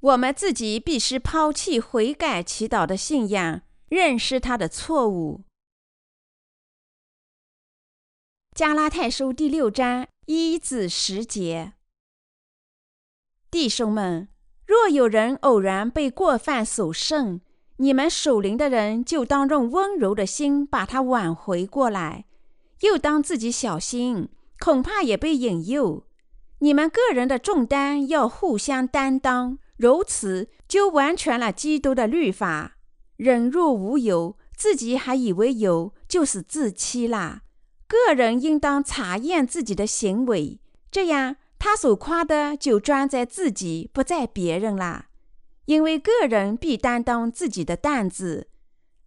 我们自己必须抛弃悔改祈祷的信仰，认识他的错误。加拉太书第六章一至十节，弟兄们，若有人偶然被过犯所胜，你们属灵的人就当用温柔的心把他挽回过来，又当自己小心，恐怕也被引诱。你们个人的重担要互相担当，如此就完全了基督的律法。人若无有，自己还以为有，就是自欺啦。个人应当查验自己的行为，这样他所夸的就专在自己，不在别人啦。因为个人必担当自己的担子。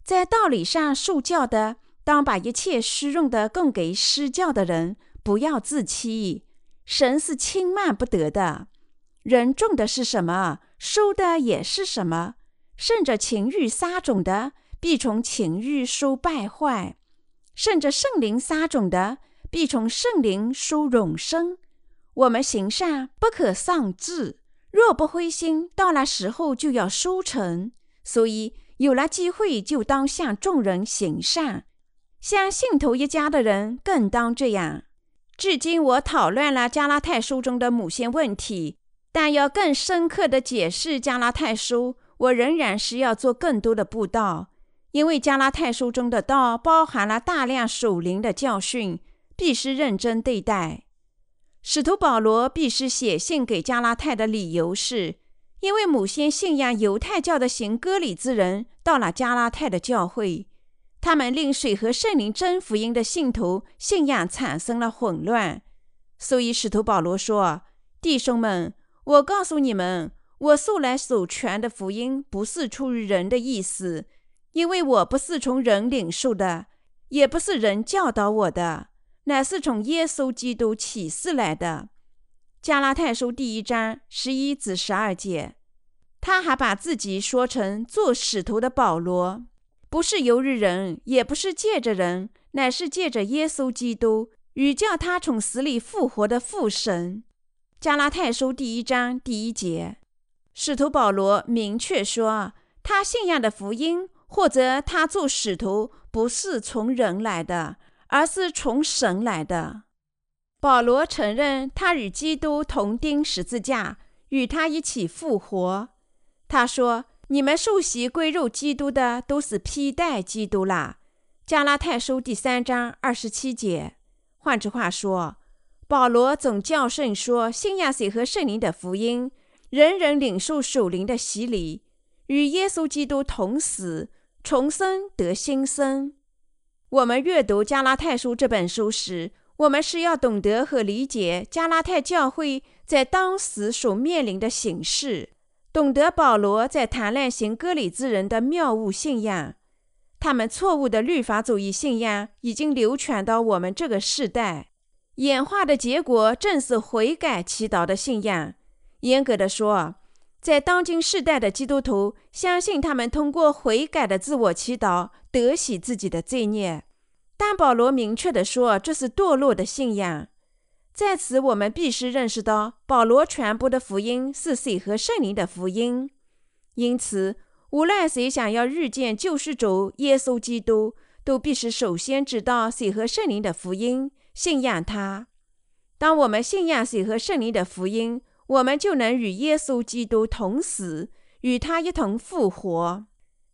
在道理上受教的，当把一切虚荣的供给施教的人，不要自欺。神是轻慢不得的。人种的是什么，收的也是什么。顺着情欲撒种的，必从情欲收败坏。顺着圣灵撒种的，必从圣灵收永生。我们行善不可丧志，若不灰心，到了时候就要收成。所以有了机会，就当向众人行善，向信徒一家的人更当这样。至今我讨论了加拉太书中的某些问题，但要更深刻的解释加拉太书，我仍然是要做更多的布道。因为加拉太书中的道包含了大量属灵的教训，必须认真对待。使徒保罗必须写信给加拉太的理由是，因为某些信仰犹太教的行割礼之人到了加拉太的教会，他们令水和圣灵真福音的信徒信仰产生了混乱，所以使徒保罗说：“弟兄们，我告诉你们，我素来所传的福音不是出于人的意思。”因为我不是从人领受的，也不是人教导我的，乃是从耶稣基督启示来的。加拉太书第一章十一至十二节，他还把自己说成做使徒的保罗，不是由于人，也不是借着人，乃是借着耶稣基督与叫他从死里复活的父神。加拉太书第一章第一节，使徒保罗明确说，他信仰的福音。或者他做使徒不是从人来的，而是从神来的。保罗承认他与基督同钉十字架，与他一起复活。他说：“你们受洗归入基督的，都是披戴基督啦。”加拉太书第三章二十七节。换句话说，保罗总教圣说，信仰水和圣灵的福音，人人领受属灵的洗礼，与耶稣基督同死。重生得新生。我们阅读加拉太书这本书时，我们是要懂得和理解加拉太教会在当时所面临的形势，懂得保罗在谈论行割礼之人的谬误信仰。他们错误的律法主义信仰已经流传到我们这个时代，演化的结果正是悔改祈祷的信仰。严格的说，在当今世代的基督徒相信，他们通过悔改的自我祈祷得洗自己的罪孽。但保罗明确地说，这是堕落的信仰。在此，我们必须认识到，保罗传播的福音是水和圣灵的福音。因此，无论谁想要遇见救世主耶稣基督，都必须首先知道水和圣灵的福音，信仰他。当我们信仰水和圣灵的福音，我们就能与耶稣基督同死，与他一同复活。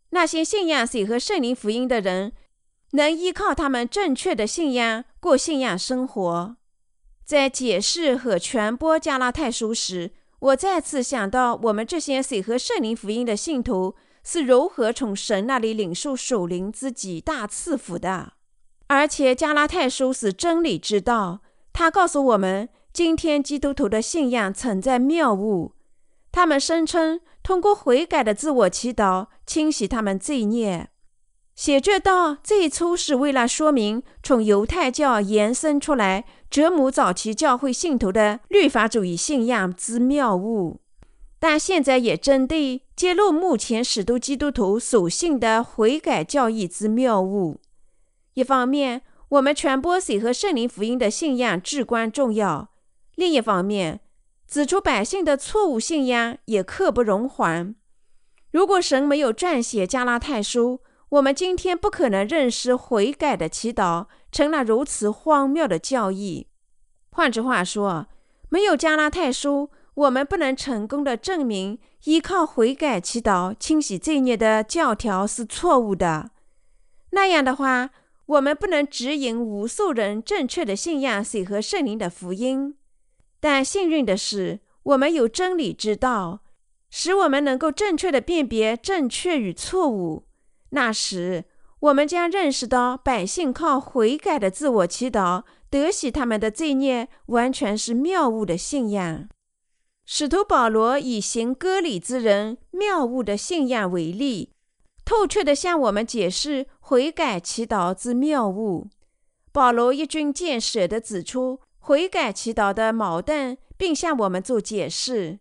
那些信仰水和圣灵福音的人，能依靠他们正确的信仰过信仰生活。在解释和传播加拉太书时，我再次想到我们这些水和圣灵福音的信徒是如何从神那里领受属灵之极大赐福的。而且，加拉太书是真理之道，他告诉我们。今天基督徒的信仰存在谬误，他们声称通过悔改的自我祈祷清洗他们罪孽。写这道最初是为了说明从犹太教延伸出来折磨早期教会信徒的律法主义信仰之谬误，但现在也针对揭露目前许多基督徒所信的悔改教义之谬误。一方面，我们传播水和圣灵福音的信仰至关重要。另一方面，指出百姓的错误信仰也刻不容缓。如果神没有撰写加拉太书，我们今天不可能认识悔改的祈祷成了如此荒谬的教义。换句话说，没有加拉太书，我们不能成功的证明依靠悔改祈祷清洗罪孽的教条是错误的。那样的话，我们不能指引无数人正确的信仰水和圣灵的福音。但幸运的是，我们有真理之道，使我们能够正确的辨别正确与错误。那时，我们将认识到，百姓靠悔改的自我祈祷得洗他们的罪孽，完全是谬误的信仰。使徒保罗以行割礼之人谬误的信仰为例，透彻地向我们解释悔改祈祷之谬误。保罗一针见血地指出悔改祈祷的矛盾，并向我们做解释。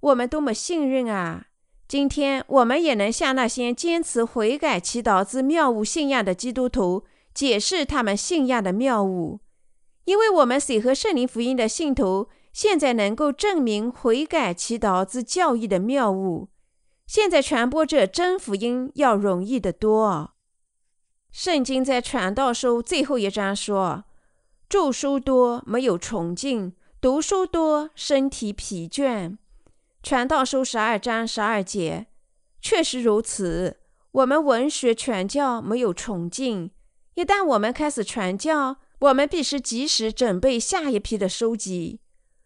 我们多么幸运啊！今天我们也能向那些坚持悔改祈祷之谬误信仰的基督徒解释他们信仰的谬误，因为我们水和圣灵福音的信徒现在能够证明悔改祈祷之教义的谬误。现在传播这真福音要容易得多。圣经在传道书最后一章说：“著书多没有崇敬，读书多身体疲倦。”传道书十二章十二节，确实如此。我们文学传教没有崇敬。一旦我们开始传教，我们必须及时准备下一批的书籍。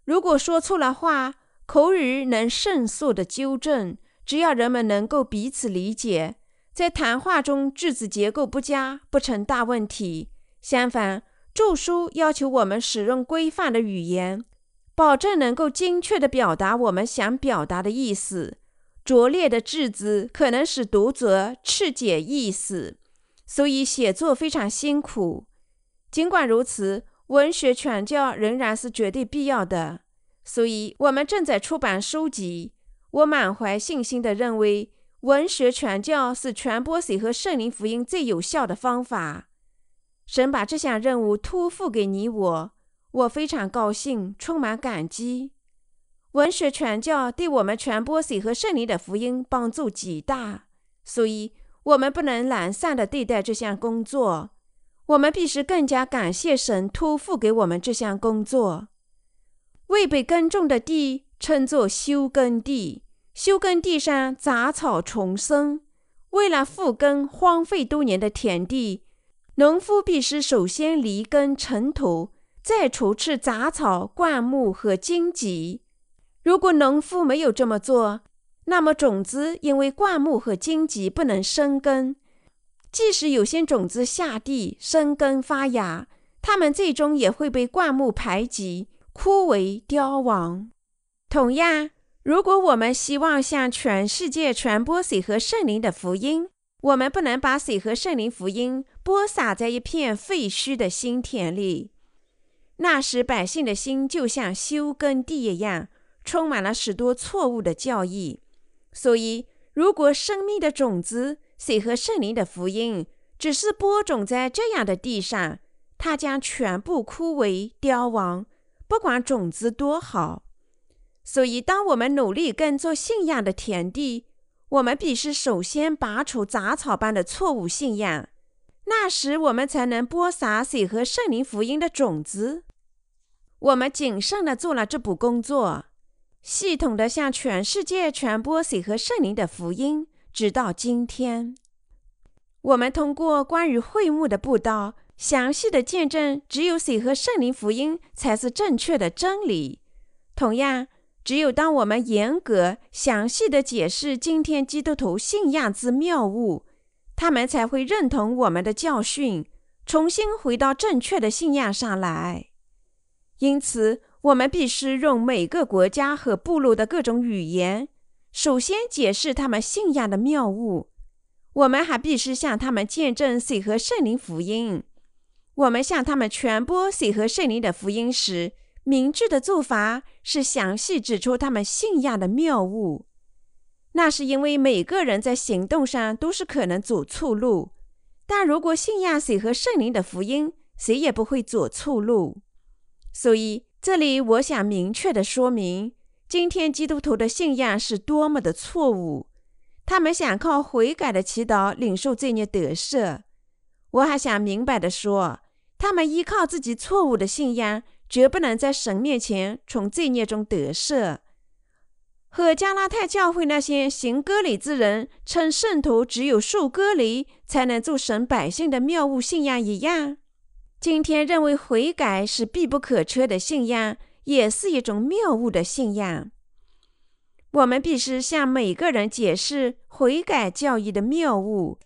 如果说错了话，口语能迅速的纠正。只要人们能够彼此理解，在谈话中句子结构不佳不成大问题。相反，著书要求我们使用规范的语言。保证能够精确地表达我们想表达的意思。拙劣的句子可能使读者曲解意思，所以写作非常辛苦。尽管如此，文学传教仍然是绝对必要的。所以，我们正在出版书籍。我满怀信心地认为，文学传教是传播水和圣灵福音最有效的方法。神把这项任务托付给你我。我非常高兴，充满感激。文学传教对我们传播水和圣灵的福音帮助极大，所以我们不能懒散地对待这项工作。我们必须更加感谢神托付给我们这项工作。未被耕种的地称作休耕地，休耕地上杂草丛生。为了复耕荒废多年的田地，农夫必须首先犁耕尘土。再除去杂草、灌木和荆棘。如果农夫没有这么做，那么种子因为灌木和荆棘不能生根。即使有些种子下地生根发芽，它们最终也会被灌木排挤、枯萎凋亡。同样，如果我们希望向全世界传播水和圣灵的福音，我们不能把水和圣灵福音播撒在一片废墟的心田里。那时，百姓的心就像休耕地一样，充满了许多错误的教义。所以，如果生命的种子水和圣灵的福音只是播种在这样的地上，它将全部枯萎凋亡，不管种子多好。所以，当我们努力耕作信仰的田地，我们必须首先拔除杂草般的错误信仰。那时，我们才能播撒水和圣灵福音的种子。我们谨慎地做了这步工作，系统地向全世界传播水和圣灵的福音，直到今天。我们通过关于会幕的布道，详细的见证，只有水和圣灵福音才是正确的真理。同样，只有当我们严格、详细地解释今天基督徒信仰之谬误。他们才会认同我们的教训，重新回到正确的信仰上来。因此，我们必须用每个国家和部落的各种语言，首先解释他们信仰的谬误。我们还必须向他们见证水和圣灵福音。我们向他们传播水和圣灵的福音时，明智的做法是详细指出他们信仰的谬误。那是因为每个人在行动上都是可能走错路，但如果信仰谁和圣灵的福音，谁也不会走错路。所以，这里我想明确的说明，今天基督徒的信仰是多么的错误。他们想靠悔改的祈祷领受罪孽得赦。我还想明白的说，他们依靠自己错误的信仰，绝不能在神面前从罪孽中得赦。和加拉太教会那些行割礼之人称圣徒只有受割礼才能做神百姓的谬误信仰一样，今天认为悔改是必不可缺的信仰，也是一种谬误的信仰。我们必须向每个人解释悔改教义的谬误，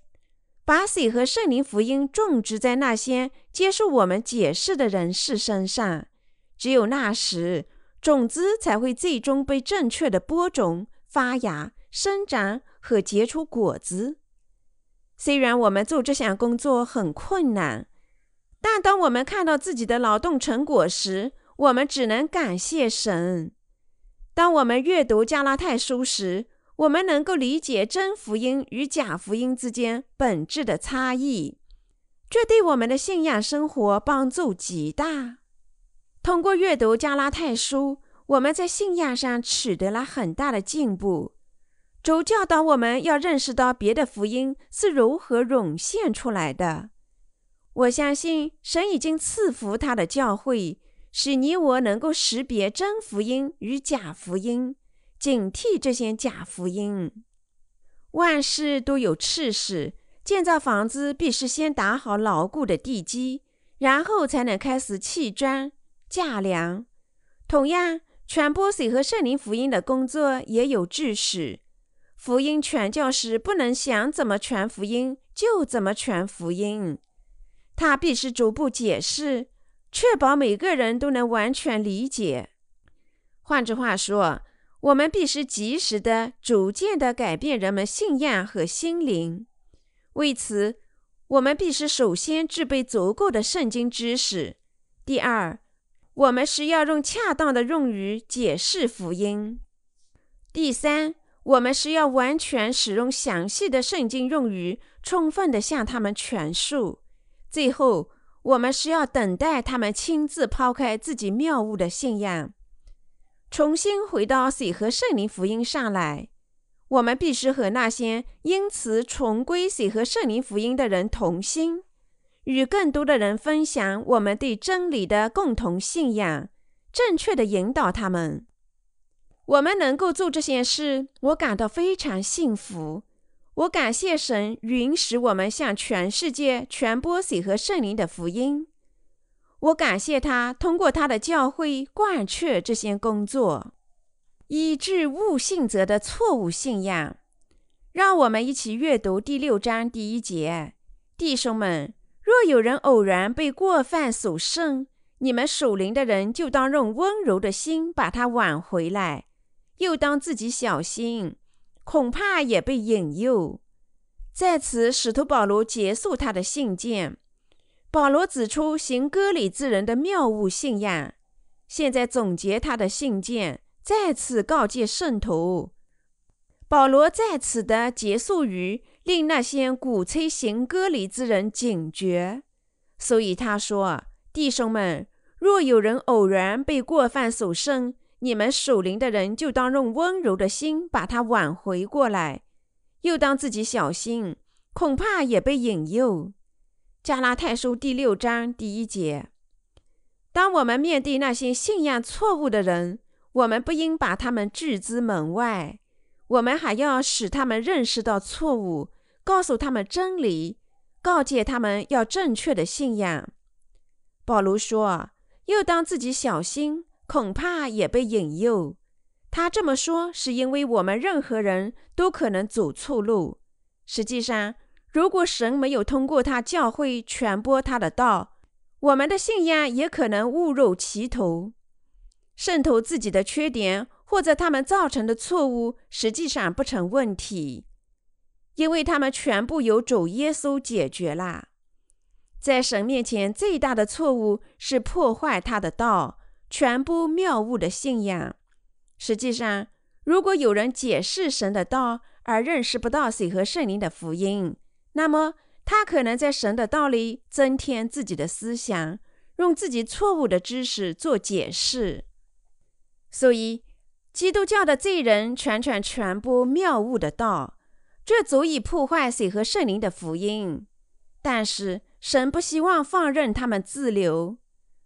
把水和圣灵福音种植在那些接受我们解释的人士身上，只有那时。种子才会最终被正确的播种、发芽、生长和结出果子。虽然我们做这项工作很困难，但当我们看到自己的劳动成果时，我们只能感谢神。当我们阅读加拉太书时，我们能够理解真福音与假福音之间本质的差异，这对我们的信仰生活帮助极大。通过阅读加拉太书，我们在信仰上取得了很大的进步。主教导我们要认识到别的福音是如何涌现出来的。我相信神已经赐福他的教会，使你我能够识别真福音与假福音，警惕这些假福音。万事都有次序，建造房子必须先打好牢固的地基，然后才能开始砌砖。架梁，同样，传播水和圣灵福音的工作也有秩序。福音传教士不能想怎么传福音就怎么传福音，他必须逐步解释，确保每个人都能完全理解。换句话说，我们必须及时的、逐渐的改变人们信仰和心灵。为此，我们必须首先具备足够的圣经知识。第二，我们是要用恰当的用语解释福音。第三，我们是要完全使用详细的圣经用语，充分的向他们阐述。最后，我们是要等待他们亲自抛开自己谬误的信仰，重新回到水和圣灵福音上来。我们必须和那些因此重归水和圣灵福音的人同心。与更多的人分享我们对真理的共同信仰，正确的引导他们。我们能够做这些事，我感到非常幸福。我感谢神允许我们向全世界传播水和圣灵的福音。我感谢他通过他的教会贯彻这些工作，以致误信者的错误信仰。让我们一起阅读第六章第一节，弟兄们。若有人偶然被过犯所胜，你们属灵的人就当用温柔的心把他挽回来，又当自己小心，恐怕也被引诱。在此，使徒保罗结束他的信件。保罗指出行割礼之人的谬误信仰，现在总结他的信件，再次告诫圣徒。保罗在此的结束语。令那些鼓吹行割礼之人警觉，所以他说：“弟兄们，若有人偶然被过犯所胜，你们属灵的人就当用温柔的心把他挽回过来，又当自己小心，恐怕也被引诱。”加拉太书第六章第一节。当我们面对那些信仰错误的人，我们不应把他们拒之门外，我们还要使他们认识到错误。告诉他们真理，告诫他们要正确的信仰。保罗说：“又当自己小心，恐怕也被引诱。”他这么说是因为我们任何人都可能走错路。实际上，如果神没有通过他教会传播他的道，我们的信仰也可能误入歧途，渗透自己的缺点或者他们造成的错误，实际上不成问题。因为他们全部由主耶稣解决了，在神面前最大的错误是破坏他的道，传播谬误的信仰。实际上，如果有人解释神的道而认识不到水和圣灵的福音，那么他可能在神的道里增添自己的思想，用自己错误的知识做解释。所以。基督教的罪人全权传播谬误的道，这足以破坏水和圣灵的福音。但是神不希望放任他们自流，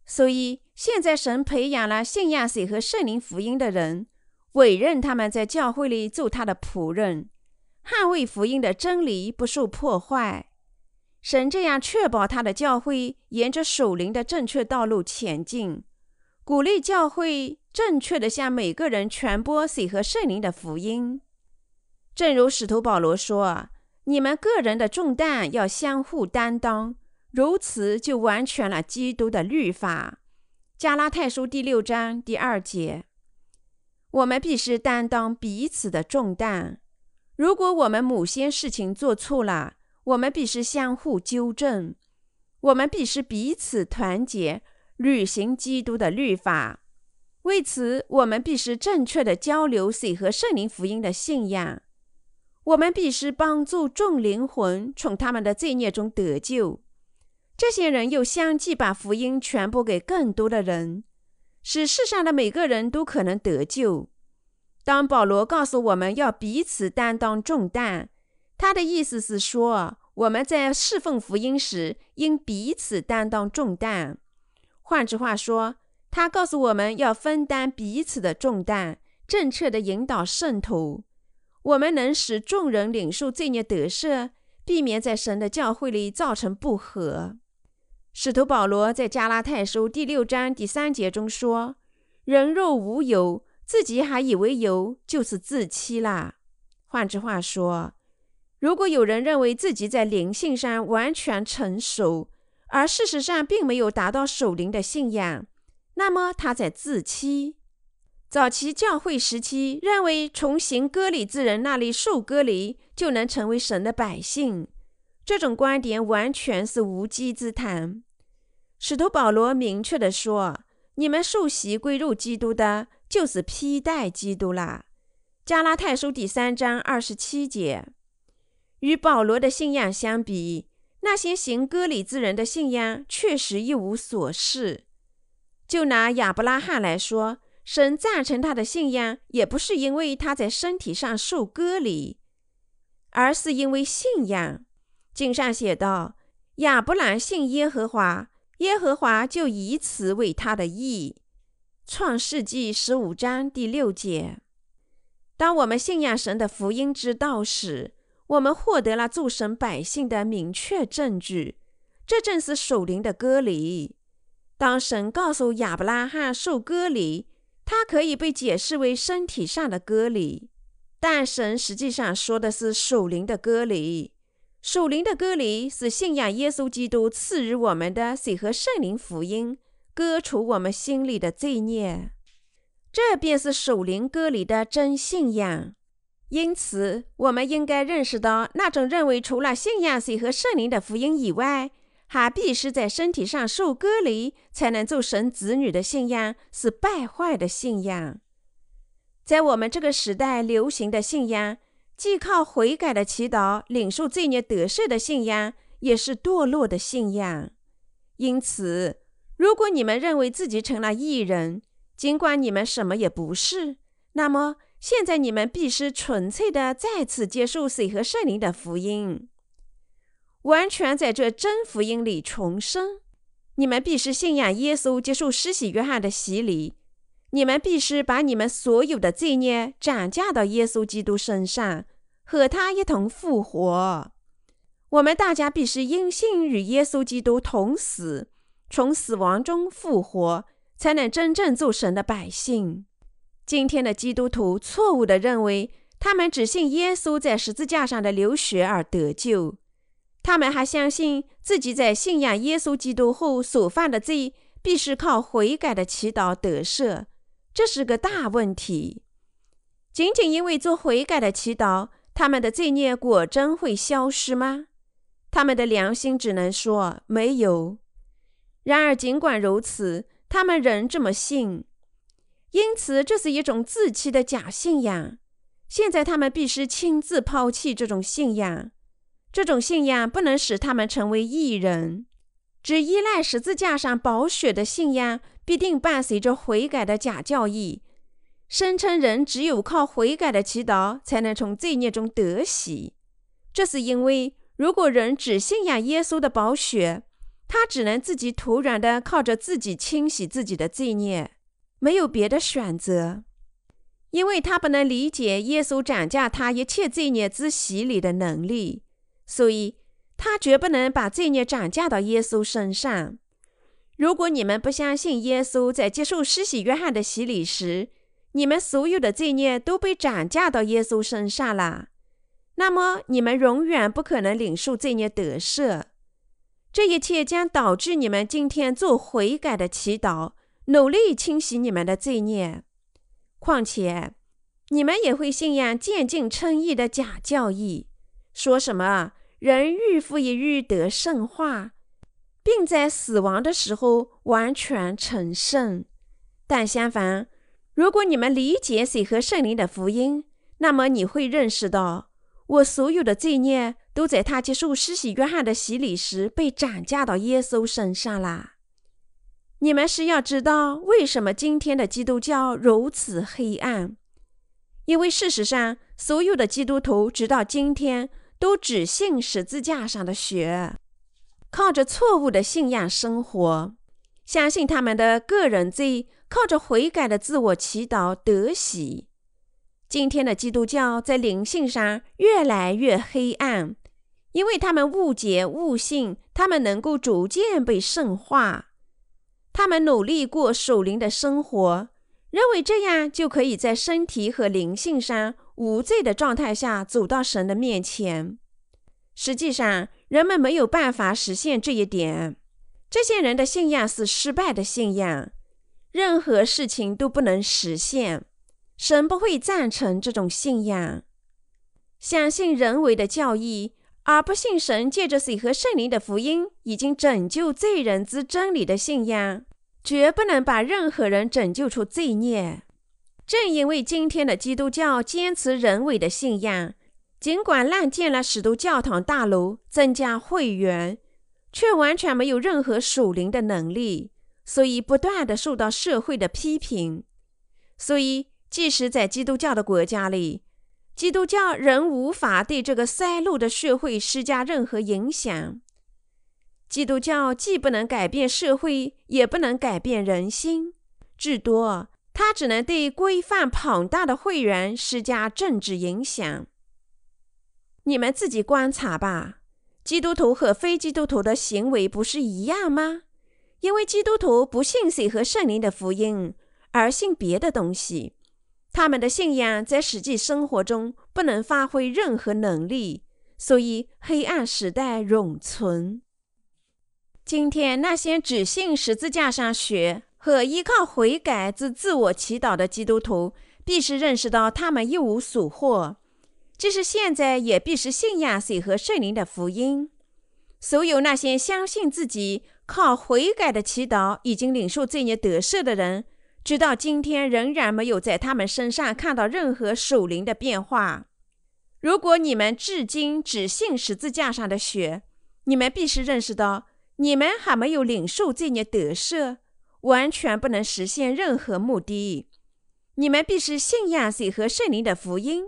所以现在神培养了信仰水和圣灵福音的人，委任他们在教会里做他的仆人，捍卫福音的真理不受破坏。神这样确保他的教会沿着属灵的正确道路前进，鼓励教会。正确的向每个人传播水和圣灵的福音，正如使徒保罗说：“你们个人的重担要相互担当，如此就完全了基督的律法。”加拉太书第六章第二节。我们必须担当彼此的重担。如果我们某些事情做错了，我们必须相互纠正。我们必须彼此团结，履行基督的律法。为此，我们必须正确的交流水和圣灵福音的信仰。我们必须帮助众灵魂从他们的罪孽中得救。这些人又相继把福音传播给更多的人，使世上的每个人都可能得救。当保罗告诉我们要彼此担当重担，他的意思是说，我们在侍奉福音时应彼此担当重担。换句话说。他告诉我们要分担彼此的重担，正确的引导圣徒。我们能使众人领受罪孽得赦，避免在神的教会里造成不和。使徒保罗在加拉太书第六章第三节中说：“人若无有，自己还以为有，就是自欺啦。”换句话说，如果有人认为自己在灵性上完全成熟，而事实上并没有达到守灵的信仰，那么他在自欺。早期教会时期认为，从行割礼之人那里受割礼就能成为神的百姓，这种观点完全是无稽之谈。使徒保罗明确地说：“你们受洗归入基督的，就是披戴基督啦。”加拉太书第三章二十七节。与保罗的信仰相比，那些行割礼之人的信仰确实一无所事。就拿亚伯拉罕来说，神赞成他的信仰，也不是因为他在身体上受割礼，而是因为信仰。经上写道：“亚伯兰信耶和华，耶和华就以此为他的义。”创世纪十五章第六节。当我们信仰神的福音之道时，我们获得了诸神百姓的明确证据，这正是属灵的割礼。当神告诉亚伯拉罕受割礼，它可以被解释为身体上的割礼，但神实际上说的是属灵的割礼。属灵的割礼是信仰耶稣基督赐予我们的水和圣灵福音，割除我们心里的罪孽。这便是属灵割礼的真信仰。因此，我们应该认识到，那种认为除了信仰水和圣灵的福音以外，他必须在身体上受割离，才能做神子女的信仰是败坏的信仰。在我们这个时代流行的信仰，既靠悔改的祈祷领受罪孽得赦的信仰，也是堕落的信仰。因此，如果你们认为自己成了异人，尽管你们什么也不是，那么现在你们必须纯粹的再次接受水和圣灵的福音。完全在这真福音里重生，你们必须信仰耶稣，接受施洗约翰的洗礼。你们必须把你们所有的罪孽转嫁到耶稣基督身上，和他一同复活。我们大家必须因信与耶稣基督同死，从死亡中复活，才能真正做神的百姓。今天的基督徒错误地认为，他们只信耶稣在十字架上的流血而得救。他们还相信自己在信仰耶稣基督后所犯的罪，必是靠悔改的祈祷得赦，这是个大问题。仅仅因为做悔改的祈祷，他们的罪孽果真会消失吗？他们的良心只能说没有。然而，尽管如此，他们仍这么信，因此这是一种自欺的假信仰。现在，他们必须亲自抛弃这种信仰。这种信仰不能使他们成为异人，只依赖十字架上宝血的信仰必定伴随着悔改的假教义，声称人只有靠悔改的祈祷才能从罪孽中得洗。这是因为，如果人只信仰耶稣的宝血，他只能自己突然的靠着自己清洗自己的罪孽，没有别的选择，因为他不能理解耶稣涨价他一切罪孽之洗礼的能力，所以他绝不能把罪孽涨价到耶稣身上。如果你们不相信耶稣在接受施洗约翰的洗礼时，你们所有的罪孽都被涨价到耶稣身上了，那么你们永远不可能领受罪孽得赦。这一切将导致你们今天做悔改的祈祷，努力清洗你们的罪孽。况且，你们也会信仰渐进称义的假教义，说什么人日复一日得圣化，并在死亡的时候完全成圣。但相反，如果你们理解水和圣灵的福音，那么你会认识到，我所有的罪孽。都在他接受施洗约翰的洗礼时被转嫁到耶稣身上啦。你们是要知道为什么今天的基督教如此黑暗？因为事实上，所有的基督徒直到今天都只信十字架上的血，靠着错误的信仰生活，相信他们的个人罪，靠着悔改的自我祈祷得喜。今天的基督教在灵性上越来越黑暗。因为他们误解、误信，他们能够逐渐被圣化。他们努力过守灵的生活，认为这样就可以在身体和灵性上无罪的状态下走到神的面前。实际上，人们没有办法实现这一点。这些人的信仰是失败的信仰，任何事情都不能实现。神不会赞成这种信仰。相信人为的教义。而不信神借着水和圣灵的福音已经拯救罪人之真理的信仰，绝不能把任何人拯救出罪孽。正因为今天的基督教坚持人为的信仰，尽管滥建了许多教堂大楼，增加会员，却完全没有任何属灵的能力，所以不断的受到社会的批评。所以，即使在基督教的国家里，基督教仍无法对这个衰落的社会施加任何影响。基督教既不能改变社会，也不能改变人心，至多它只能对规范庞大的会员施加政治影响。你们自己观察吧，基督徒和非基督徒的行为不是一样吗？因为基督徒不信水和圣灵的福音，而信别的东西。他们的信仰在实际生活中不能发挥任何能力，所以黑暗时代永存。今天那些只信十字架上血和依靠悔改之自我祈祷的基督徒，必须认识到他们一无所获；即使现在，也必须信仰水和圣灵的福音。所有那些相信自己靠悔改的祈祷已经领受罪孽得赦的人。直到今天，仍然没有在他们身上看到任何属灵的变化。如果你们至今只信十字架上的血，你们必须认识到，你们还没有领受罪孽得赦，完全不能实现任何目的。你们必须信仰水和圣灵的福音，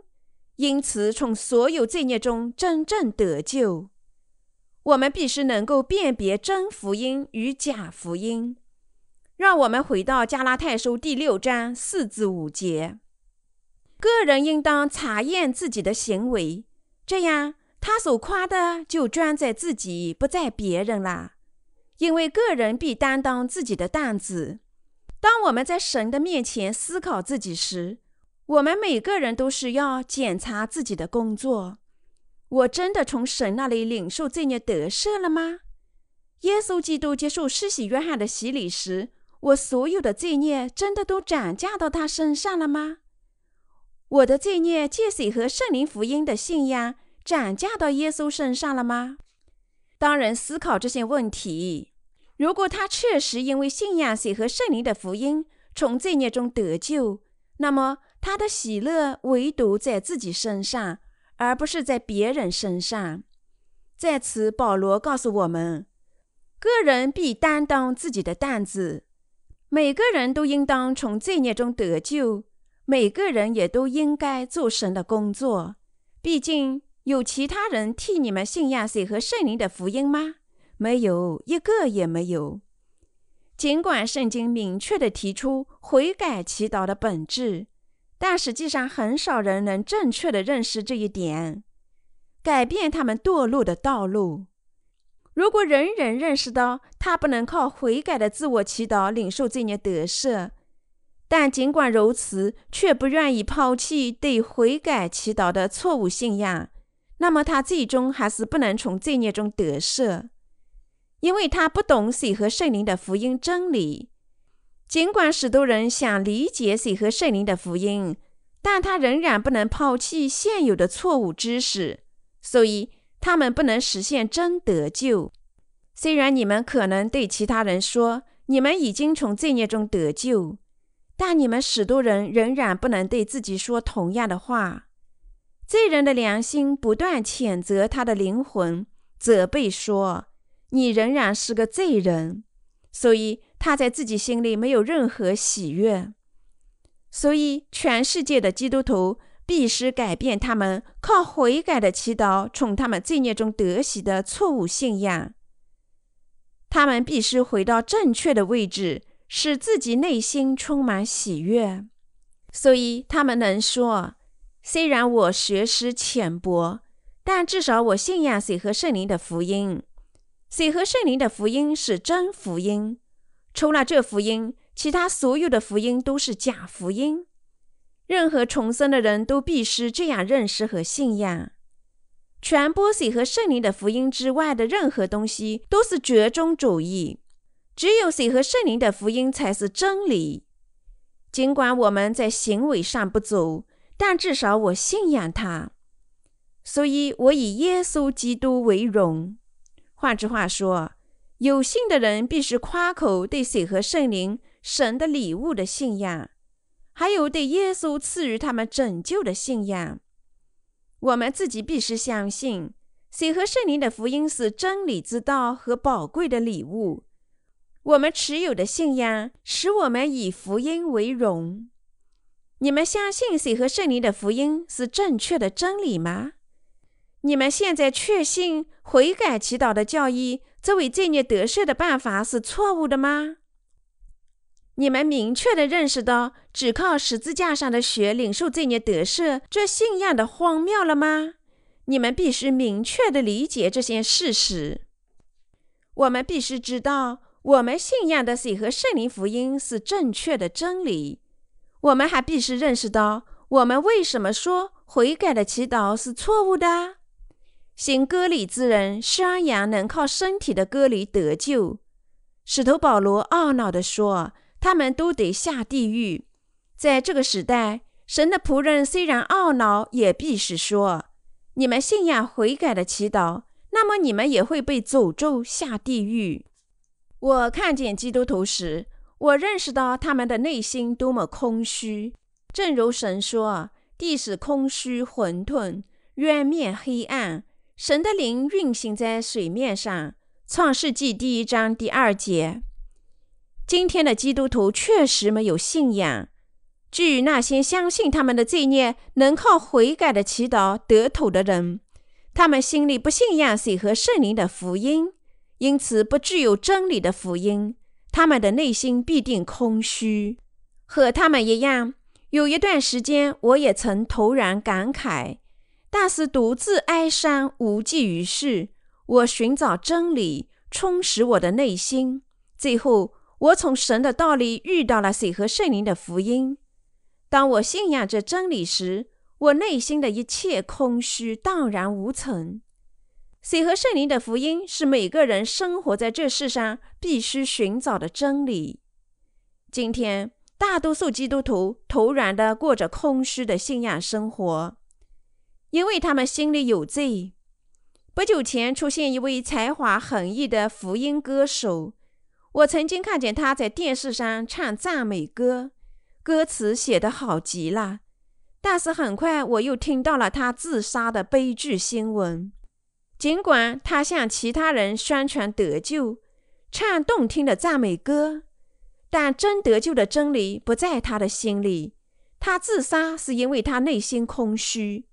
因此从所有罪孽中真正得救。我们必须能够辨别真福音与假福音。让我们回到加拉太书第六章四至五节。个人应当查验自己的行为，这样他所夸的就专在自己，不在别人了。因为个人必担当自己的担子。当我们在神的面前思考自己时，我们每个人都是要检查自己的工作：我真的从神那里领受罪孽得赦了吗？耶稣基督接受施洗约翰的洗礼时。我所有的罪孽真的都转嫁到他身上了吗？我的罪孽借水和圣灵福音的信仰转嫁到耶稣身上了吗？当人思考这些问题，如果他确实因为信仰水和圣灵的福音从罪孽中得救，那么他的喜乐唯独在自己身上，而不是在别人身上。在此，保罗告诉我们：个人必担当自己的担子。每个人都应当从罪孽中得救，每个人也都应该做神的工作。毕竟有其他人替你们信仰水和圣灵的福音吗？没有，一个也没有。尽管圣经明确地提出悔改祈祷的本质，但实际上很少人能正确地认识这一点，改变他们堕落的道路。如果人人认识到他不能靠悔改的自我祈祷领受罪孽得赦，但尽管如此，却不愿意抛弃对悔改祈祷的错误信仰，那么他最终还是不能从罪孽中得赦，因为他不懂水和圣灵的福音真理。尽管许多人想理解水和圣灵的福音，但他仍然不能抛弃现有的错误知识，所以。他们不能实现真得救。虽然你们可能对其他人说你们已经从罪孽中得救，但你们许多人仍然不能对自己说同样的话。罪人的良心不断谴责他的灵魂，责备说：“你仍然是个罪人。”所以他在自己心里没有任何喜悦。所以全世界的基督徒。必须改变他们靠悔改的祈祷从他们罪孽中得喜的错误信仰。他们必须回到正确的位置，使自己内心充满喜悦。所以他们能说：“虽然我学识浅薄，但至少我信仰水和圣灵的福音。水和圣灵的福音是真福音。除了这福音，其他所有的福音都是假福音。”任何重生的人都必须这样认识和信仰。传播水和圣灵的福音之外的任何东西都是绝中主义。只有水和圣灵的福音才是真理。尽管我们在行为上不足，但至少我信仰他，所以我以耶稣基督为荣。换句话说，有信的人必须夸口对水和圣灵、神的礼物的信仰。还有对耶稣赐予他们拯救的信仰，我们自己必须相信，水和圣灵的福音是真理之道和宝贵的礼物。我们持有的信仰使我们以福音为荣。你们相信水和圣灵的福音是正确的真理吗？你们现在确信悔改祈祷的教义作为罪孽得赦的办法是错误的吗？你们明确地认识到只靠十字架上的血领受罪孽得赦这信仰的荒谬了吗？你们必须明确地理解这些事实。我们必须知道，我们信仰的水和圣灵福音是正确的真理。我们还必须认识到，我们为什么说悔改的祈祷是错误的。行割礼之人，山羊能靠身体的割礼得救。使徒保罗懊恼地说。他们都得下地狱。在这个时代，神的仆人虽然懊恼，也必须说：“你们信仰悔改的祈祷，那么你们也会被诅咒下地狱。”我看见基督徒时，我认识到他们的内心多么空虚。正如神说：“地是空虚混沌，渊面黑暗，神的灵运行在水面上。”创世纪第一章第二节。今天的基督徒确实没有信仰。至于那些相信他们的罪孽能靠悔改的祈祷得土的人，他们心里不信仰水和圣灵的福音，因此不具有真理的福音。他们的内心必定空虚，和他们一样。有一段时间，我也曾突然感慨，但是独自哀伤无济于事。我寻找真理，充实我的内心，最后。我从神的道里遇到了水和圣灵的福音。当我信仰着真理时，我内心的一切空虚荡然无存。水和圣灵的福音是每个人生活在这世上必须寻找的真理。今天，大多数基督徒突然地过着空虚的信仰生活，因为他们心里有罪。不久前，出现一位才华横溢的福音歌手。我曾经看见他在电视上唱赞美歌，歌词写得好极了。但是很快我又听到了他自杀的悲剧新闻。尽管他向其他人宣传得救，唱动听的赞美歌，但真得救的真理不在他的心里。他自杀是因为他内心空虚。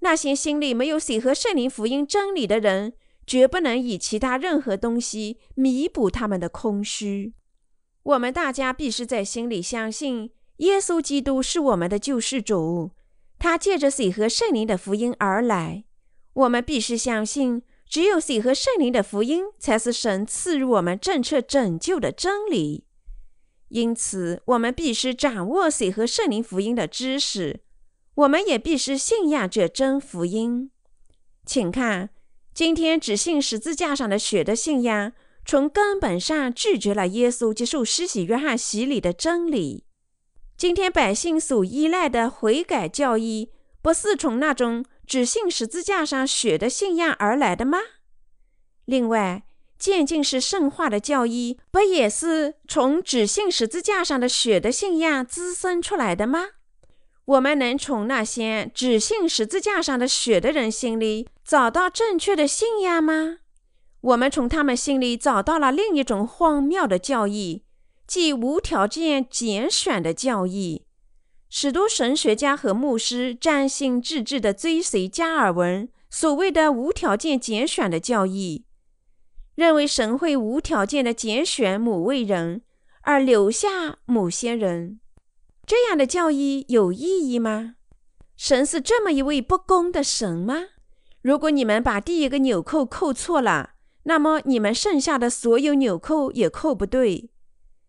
那些心里没有水和圣灵福音真理的人，绝不能以其他任何东西弥补他们的空虚。我们大家必须在心里相信，耶稣基督是我们的救世主，他借着水和圣灵的福音而来。我们必须相信，只有水和圣灵的福音才是神赐予我们正确拯救的真理。因此，我们必须掌握水和圣灵福音的知识。我们也必须信仰这真福音。请看，今天只信十字架上的血的信仰，从根本上拒绝了耶稣接受施洗约翰洗礼的真理。今天百姓所依赖的悔改教义，不是从那种只信十字架上血的信仰而来的吗？另外，渐进式圣化的教义，不也是从只信十字架上的血的信仰滋生出来的吗？我们能从那些只信十字架上的血的人心里找到正确的信仰吗？我们从他们心里找到了另一种荒谬的教义，即无条件拣选的教义。许多神学家和牧师专心致志地追随加尔文所谓的无条件拣选的教义，认为神会无条件地拣选某位人，而留下某些人。这样的教义有意义吗？神是这么一位不公的神吗？如果你们把第一个纽扣扣错了，那么你们剩下的所有纽扣也扣不对。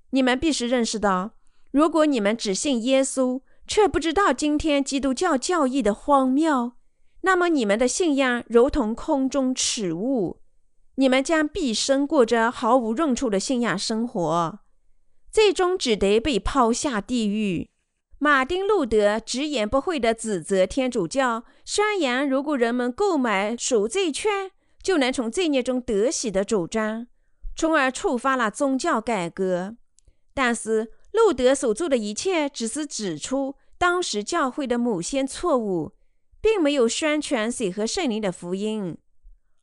你们必须认识到，如果你们只信耶稣，却不知道今天基督教教义的荒谬，那么你们的信仰如同空中耻物，你们将毕生过着毫无用处的信仰生活。最终只得被抛下地狱。马丁·路德直言不讳地指责天主教，宣扬如果人们购买赎罪券，就能从罪孽中得喜的主张，从而触发了宗教改革。但是，路德所做的一切只是指出当时教会的某些错误，并没有宣传水和圣灵的福音。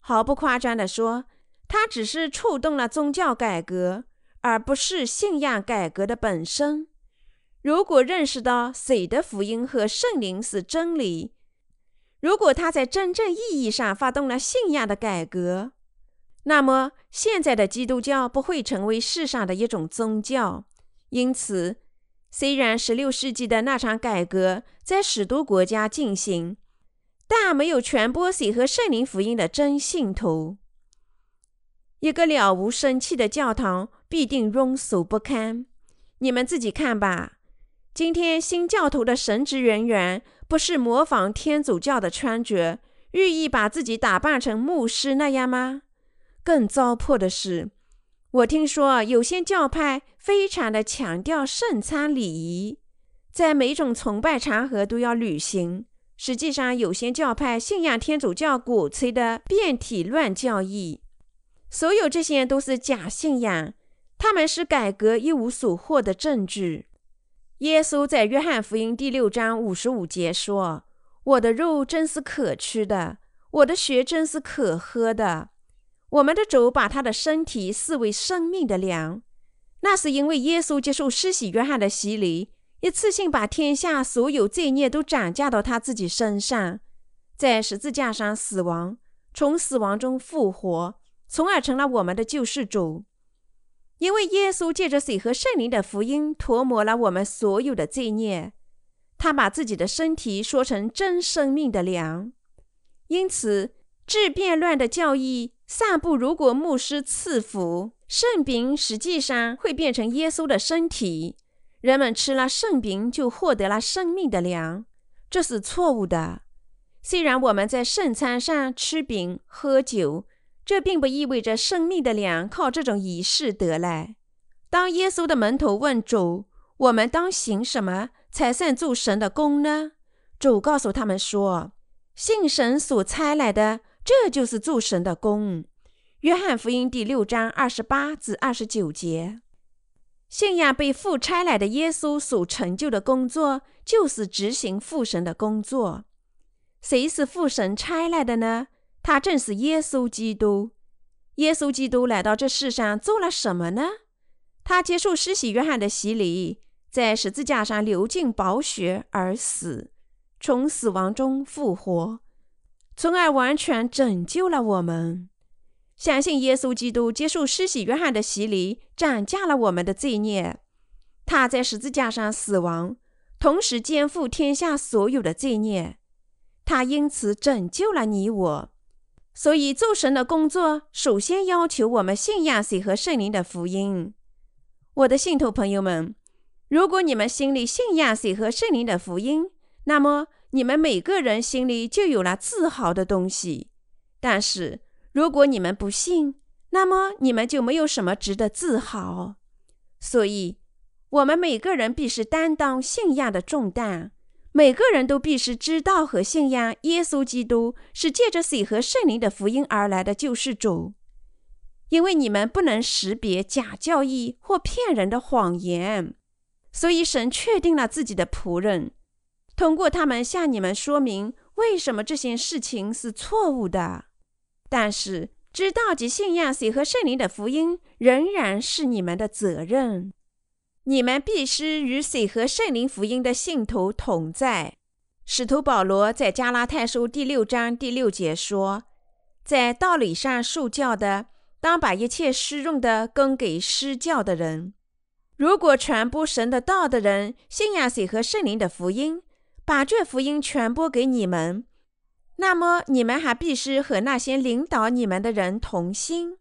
毫不夸张地说，他只是触动了宗教改革。而不是信仰改革的本身。如果认识到谁的福音和圣灵是真理，如果他在真正意义上发动了信仰的改革，那么现在的基督教不会成为世上的一种宗教。因此，虽然16世纪的那场改革在许多国家进行，但没有传播水和圣灵福音的真信徒。一个了无生气的教堂。必定庸俗不堪。你们自己看吧。今天新教徒的神职人员不是模仿天主教的穿着，寓意把自己打扮成牧师那样吗？更糟粕的是，我听说有些教派非常的强调圣餐礼仪，在每种崇拜场合都要履行。实际上，有些教派信仰天主教鼓吹的变体乱教义，所有这些都是假信仰。他们是改革一无所获的证据。耶稣在约翰福音第六章五十五节说：“我的肉真是可吃的，我的血真是可喝的。”我们的主把他的身体视为生命的粮，那是因为耶稣接受施洗约翰的洗礼，一次性把天下所有罪孽都转嫁到他自己身上，在十字架上死亡，从死亡中复活，从而成了我们的救世主。因为耶稣借着水和圣灵的福音涂抹了我们所有的罪孽，他把自己的身体说成真生命的粮。因此，治变乱的教义散布：如果牧师赐福，圣饼实际上会变成耶稣的身体，人们吃了圣饼就获得了生命的粮，这是错误的。虽然我们在圣餐上吃饼喝酒。这并不意味着生命的粮靠这种仪式得来。当耶稣的门徒问主：“我们当行什么才算做神的功呢？”主告诉他们说：“信神所差来的，这就是做神的功。”约翰福音第六章二十八至二十九节。信仰被父差来的耶稣所成就的工作，就是执行父神的工作。谁是父神差来的呢？他正是耶稣基督。耶稣基督来到这世上做了什么呢？他接受施洗约翰的洗礼，在十字架上流尽宝血而死，从死亡中复活，从而完全拯救了我们。相信耶稣基督接受施洗约翰的洗礼，斩价了我们的罪孽。他在十字架上死亡，同时肩负天下所有的罪孽。他因此拯救了你我。所以做神的工作，首先要求我们信仰水和圣灵的福音。我的信徒朋友们。如果你们心里信仰谁和圣灵的福音，那么你们每个人心里就有了自豪的东西。但是，如果你们不信，那么你们就没有什么值得自豪。所以，我们每个人必须担当信仰的重担。每个人都必须知道和信仰耶稣基督是借着水和圣灵的福音而来的救世主，因为你们不能识别假教义或骗人的谎言。所以，神确定了自己的仆人，通过他们向你们说明为什么这些事情是错误的。但是，知道及信仰谁和圣灵的福音仍然是你们的责任。你们必须与谁和圣灵福音的信徒同在。使徒保罗在加拉太书第六章第六节说：“在道理上受教的，当把一切施用的供给施教的人。”如果传播神的道的人信仰谁和圣灵的福音，把这福音传播给你们，那么你们还必须和那些领导你们的人同心。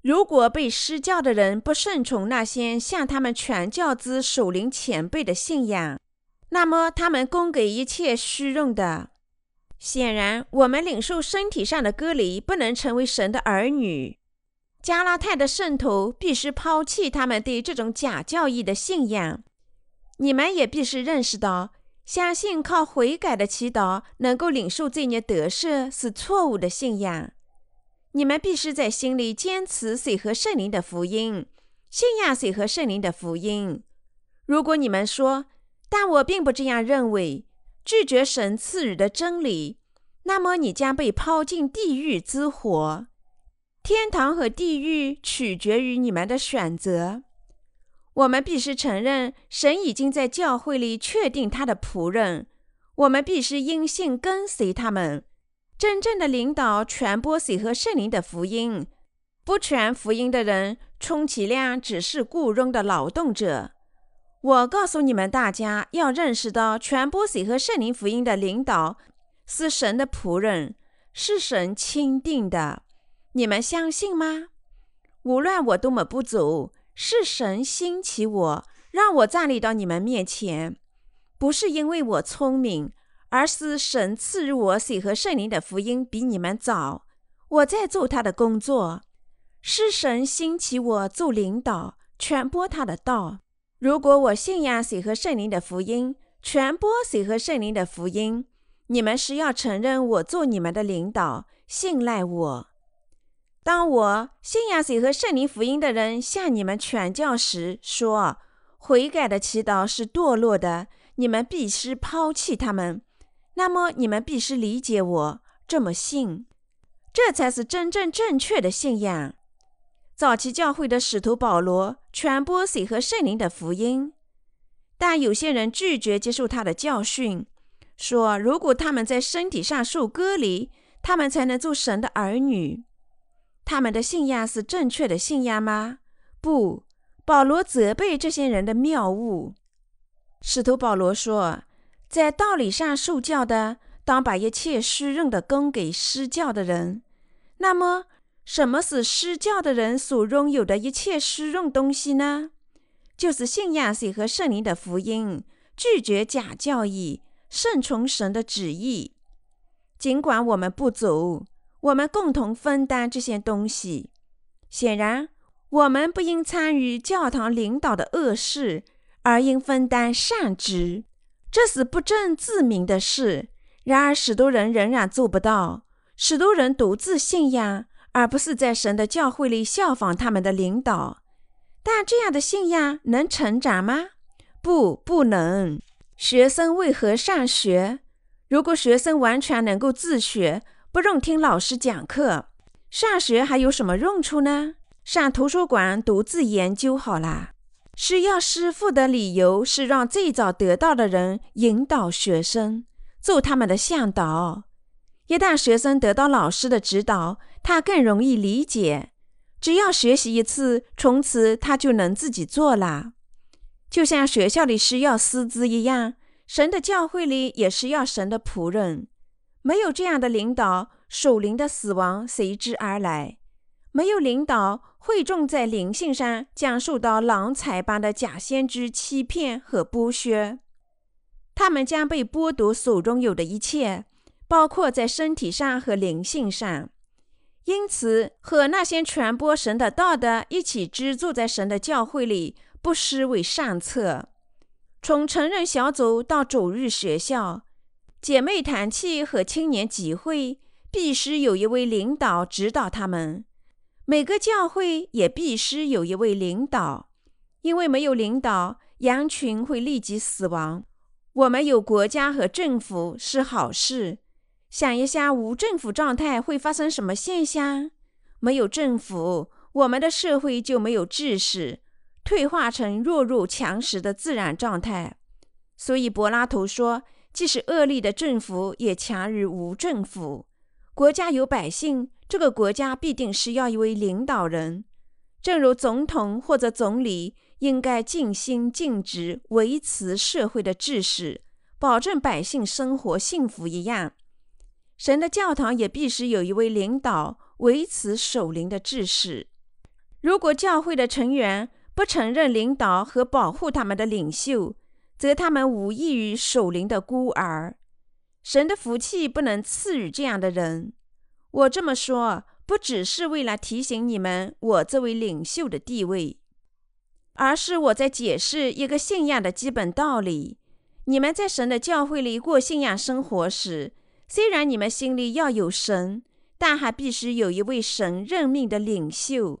如果被施教的人不顺从那些向他们传教之守灵前辈的信仰，那么他们供给一切虚荣的。显然，我们领受身体上的隔离，不能成为神的儿女。加拉太的圣徒必须抛弃他们对这种假教义的信仰。你们也必须认识到，相信靠悔改的祈祷能够领受罪孽得赦是错误的信仰。你们必须在心里坚持水和圣灵的福音，信仰水和圣灵的福音。如果你们说，但我并不这样认为，拒绝神赐予的真理，那么你将被抛进地狱之火。天堂和地狱取决于你们的选择。我们必须承认，神已经在教会里确定他的仆人。我们必须因信跟随他们。真正的领导传播水和圣灵的福音。不传福音的人，充其量只是雇佣的劳动者。我告诉你们，大家要认识到，传播水和圣灵福音的领导是神的仆人，是神钦定的。你们相信吗？无论我多么不足，是神兴起我，让我站立到你们面前，不是因为我聪明，而是神赐予我水和圣灵的福音比你们早。我在做他的工作，是神兴起我做领导，传播他的道。如果我信仰水和圣灵的福音，传播水和圣灵的福音，你们是要承认我做你们的领导，信赖我。当我信仰水和圣灵福音的人向你们传教时，说悔改的祈祷是堕落的，你们必须抛弃他们。那么你们必须理解我这么信，这才是真正正确的信仰。早期教会的使徒保罗传播水和圣灵的福音，但有些人拒绝接受他的教训，说如果他们在身体上受割离，他们才能做神的儿女。他们的信仰是正确的信仰吗？不，保罗责备这些人的谬误。使徒保罗说，在道理上受教的，当把一切虚用的供给施教的人。那么，什么是施教的人所拥有的一切虚用东西呢？就是信仰谁和圣灵的福音，拒绝假教义，顺从神的旨意。尽管我们不足。我们共同分担这些东西。显然，我们不应参与教堂领导的恶事，而应分担善职。这是不正自明的事。然而，许多人仍然做不到。许多人独自信仰，而不是在神的教会里效仿他们的领导。但这样的信仰能成长吗？不，不能。学生为何上学？如果学生完全能够自学，不用听老师讲课，上学还有什么用处呢？上图书馆独自研究好了。需要师傅的理由是让最早得到的人引导学生，做他们的向导。一旦学生得到老师的指导，他更容易理解。只要学习一次，从此他就能自己做了。就像学校里需要师资一样，神的教会里也需要神的仆人。没有这样的领导，属灵的死亡随之而来。没有领导，会众在灵性上将受到狼才般的假先知欺骗和剥削，他们将被剥夺所拥有的一切，包括在身体上和灵性上。因此，和那些传播神的道的一起居住在神的教会里，不失为上策。从成人小组到主日学校。姐妹团契和青年集会必须有一位领导指导他们，每个教会也必须有一位领导，因为没有领导，羊群会立即死亡。我们有国家和政府是好事，想一下无政府状态会发生什么现象？没有政府，我们的社会就没有知识，退化成弱肉强食的自然状态。所以柏拉图说。即使恶劣的政府也强于无政府。国家有百姓，这个国家必定是要一位领导人，正如总统或者总理应该尽心尽职维持社会的秩序，保证百姓生活幸福一样。神的教堂也必须有一位领导维持守灵的秩序。如果教会的成员不承认领导和保护他们的领袖，则他们无异于守灵的孤儿，神的福气不能赐予这样的人。我这么说，不只是为了提醒你们我这位领袖的地位，而是我在解释一个信仰的基本道理。你们在神的教会里过信仰生活时，虽然你们心里要有神，但还必须有一位神任命的领袖，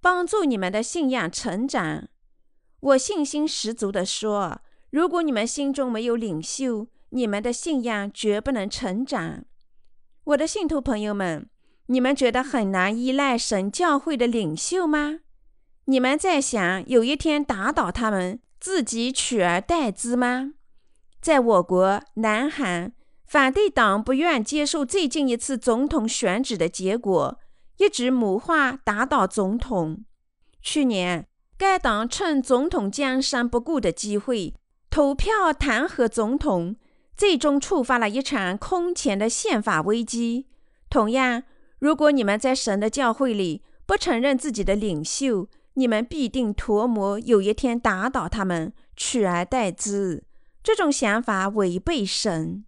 帮助你们的信仰成长。我信心十足地说。如果你们心中没有领袖，你们的信仰绝不能成长。我的信徒朋友们，你们觉得很难依赖神教会的领袖吗？你们在想有一天打倒他们，自己取而代之吗？在我国南韩，反对党不愿接受最近一次总统选举的结果，一直谋划打倒总统。去年，该党趁总统江山不顾的机会。投票弹劾总统，最终触发了一场空前的宪法危机。同样，如果你们在神的教会里不承认自己的领袖，你们必定图谋有一天打倒他们，取而代之。这种想法违背神。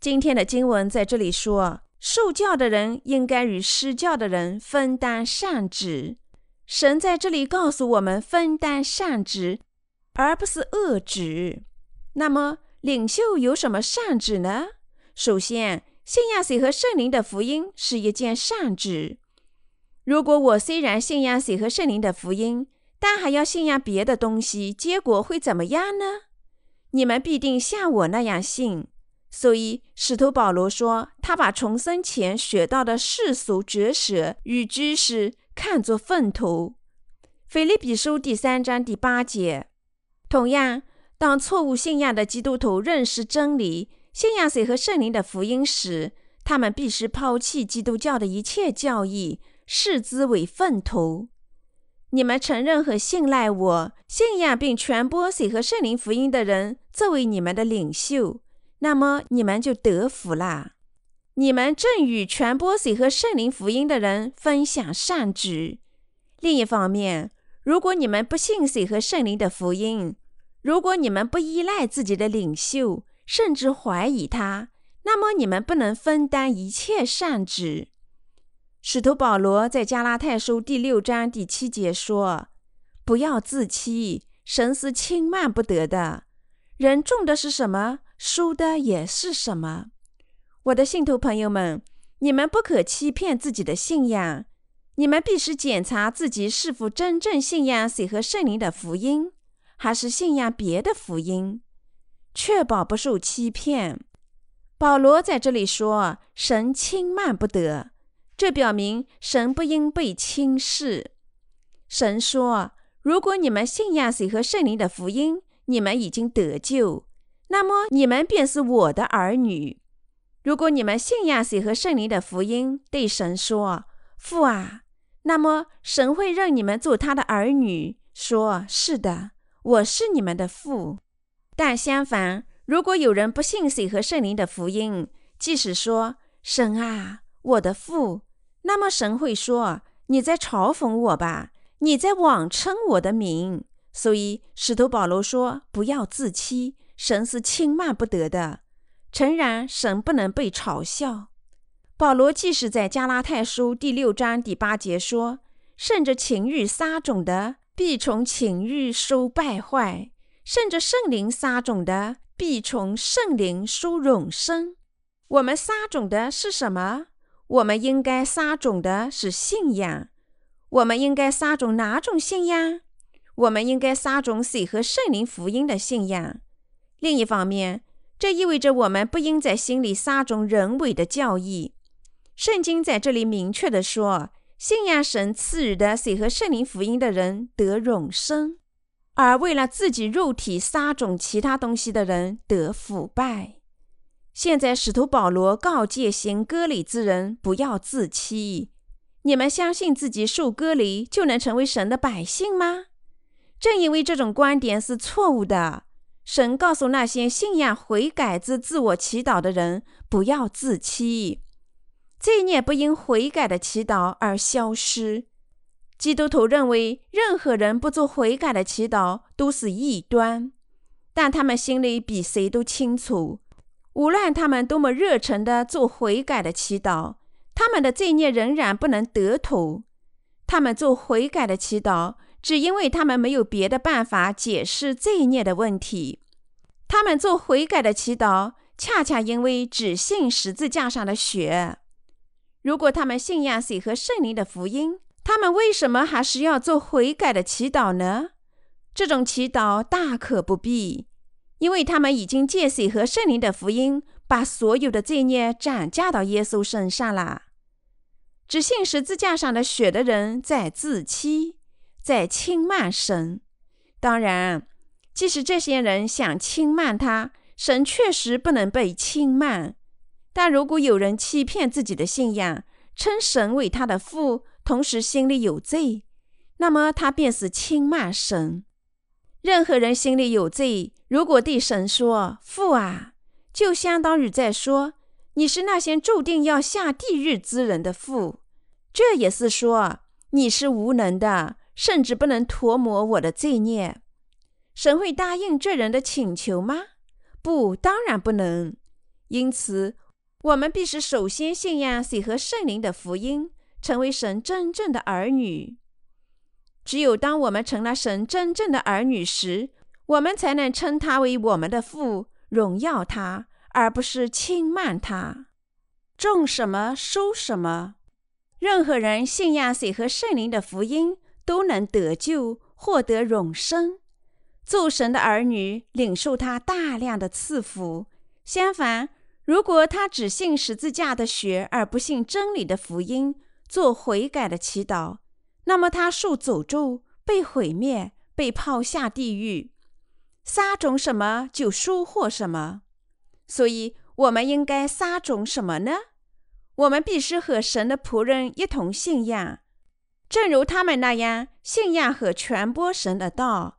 今天的经文在这里说，受教的人应该与施教的人分担善职。神在这里告诉我们，分担善职。而不是恶旨。那么，领袖有什么善旨呢？首先，信仰谁和圣灵的福音是一件善旨。如果我虽然信仰谁和圣灵的福音，但还要信仰别的东西，结果会怎么样呢？你们必定像我那样信。所以，使徒保罗说，他把重生前学到的世俗哲学与知识看作粪土。腓立比书第三章第八节。同样，当错误信仰的基督徒认识真理、信仰谁和圣灵的福音时，他们必须抛弃基督教的一切教义，视之为粪土。你们承认和信赖我，信仰并传播谁和圣灵福音的人作为你们的领袖，那么你们就得福了。你们正与传播谁和圣灵福音的人分享善举。另一方面，如果你们不信谁和圣灵的福音，如果你们不依赖自己的领袖，甚至怀疑他，那么你们不能分担一切善职。使徒保罗在加拉太书第六章第七节说：“不要自欺，神是轻慢不得的。人种的是什么，收的也是什么。”我的信徒朋友们，你们不可欺骗自己的信仰。你们必须检查自己是否真正信仰谁和圣灵的福音，还是信仰别的福音，确保不受欺骗。保罗在这里说：“神轻慢不得。”这表明神不应被轻视。神说：“如果你们信仰水和圣灵的福音，你们已经得救，那么你们便是我的儿女。如果你们信仰水和圣灵的福音，对神说：“父啊”，那么神会认你们做他的儿女，说：“是的，我是你们的父。”但相反，如果有人不信水和圣灵的福音，即使说：“神啊，我的父”，那么神会说：“你在嘲讽我吧？你在妄称我的名。”所以，使徒保罗说：“不要自欺，神是轻慢不得的。诚然，神不能被嘲笑。”保罗即使在加拉太书第六章第八节说：“甚至情欲撒种的，必从情欲收败坏；甚至圣灵撒种的，必从圣灵收永生。”我们撒种的是什么？我们应该撒种的是信仰。我们应该撒种哪种信仰？我们应该撒种水和圣灵福音的信仰。另一方面，这意味着我们不应在心里撒种人为的教义。圣经在这里明确地说，信仰神赐予的水和圣灵福音的人得永生，而为了自己肉体撒种其他东西的人得腐败。现在，使徒保罗告诫行割礼之人不要自欺。你们相信自己受割礼就能成为神的百姓吗？正因为这种观点是错误的，神告诉那些信仰悔改之自我祈祷的人不要自欺，罪孽不因悔改的祈祷而消失。基督徒认为任何人不做悔改的祈祷都是异端，但他们心里比谁都清楚，无论他们多么热诚地做悔改的祈祷，他们的罪孽仍然不能得土。他们做悔改的祈祷。只因为他们没有别的办法解释罪孽的问题，他们做悔改的祈祷，恰恰因为只信十字架上的血。如果他们信仰水和圣灵的福音，他们为什么还是要做悔改的祈祷呢？这种祈祷大可不必，因为他们已经借水和圣灵的福音，把所有的罪孽转嫁到耶稣身上了。只信十字架上的血的人在自欺。在轻慢神，当然，即使这些人想轻慢他，神确实不能被轻慢。但如果有人欺骗自己的信仰，称神为他的父，同时心里有罪，那么他便是轻慢神。任何人心里有罪，如果对神说“父啊”，就相当于在说你是那些注定要下地狱之人的父。这也是说你是无能的。甚至不能涂抹我的罪孽，神会答应这人的请求吗？不，当然不能。因此，我们必须首先信仰水和圣灵的福音，成为神真正的儿女。只有当我们成了神真正的儿女时，我们才能称他为我们的父，荣耀他，而不是轻慢他。种什么收什么。任何人信仰水和圣灵的福音。都能得救，获得永生，做神的儿女，领受他大量的赐福。相反，如果他只信十字架的血，而不信真理的福音，做悔改的祈祷，那么他受诅咒，被毁灭，被抛下地狱。撒种什么，就收获什么。所以，我们应该撒种什么呢？我们必须和神的仆人一同信仰。正如他们那样信仰和传播神的道，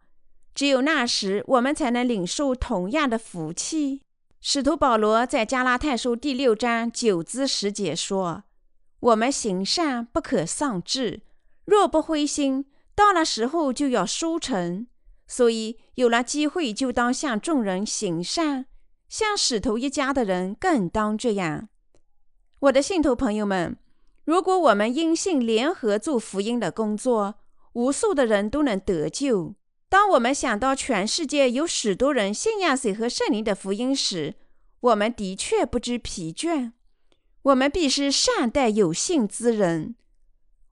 只有那时，我们才能领受同样的福气。使徒保罗在加拉太书第六章九至十节说：“我们行善不可丧志，若不灰心，到了时候就要收成。所以有了机会，就当向众人行善，像使徒一家的人更当这样。”我的信徒朋友们。如果我们因信联合做福音的工作，无数的人都能得救。当我们想到全世界有许多人信仰水和圣灵的福音时，我们的确不知疲倦。我们必须善待有信之人，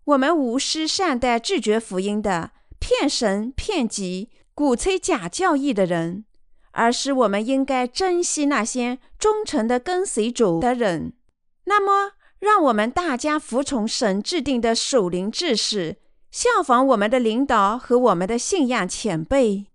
我们无需善待拒绝福音的、骗神骗己、鼓吹假教义的人，而是我们应该珍惜那些忠诚的跟随主的人。那么。让我们大家服从神制定的守灵制式，效仿我们的领导和我们的信仰前辈。